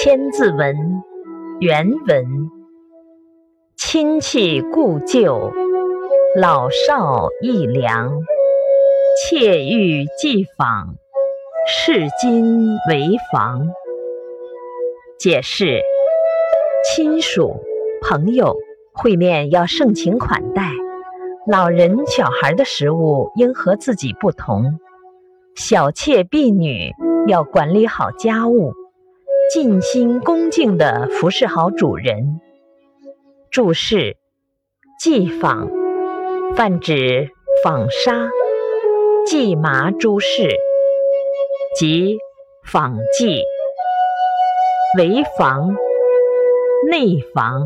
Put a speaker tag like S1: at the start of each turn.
S1: 千字文》原文：亲戚故旧，老少益良。妾欲寄访，视今为防。解释：亲属、朋友会面要盛情款待，老人、小孩的食物应和自己不同。小妾婢女要管理好家务，尽心恭敬地服侍好主人。注释：祭坊，泛指纺纱、祭麻诸事，即纺绩。为房，内房。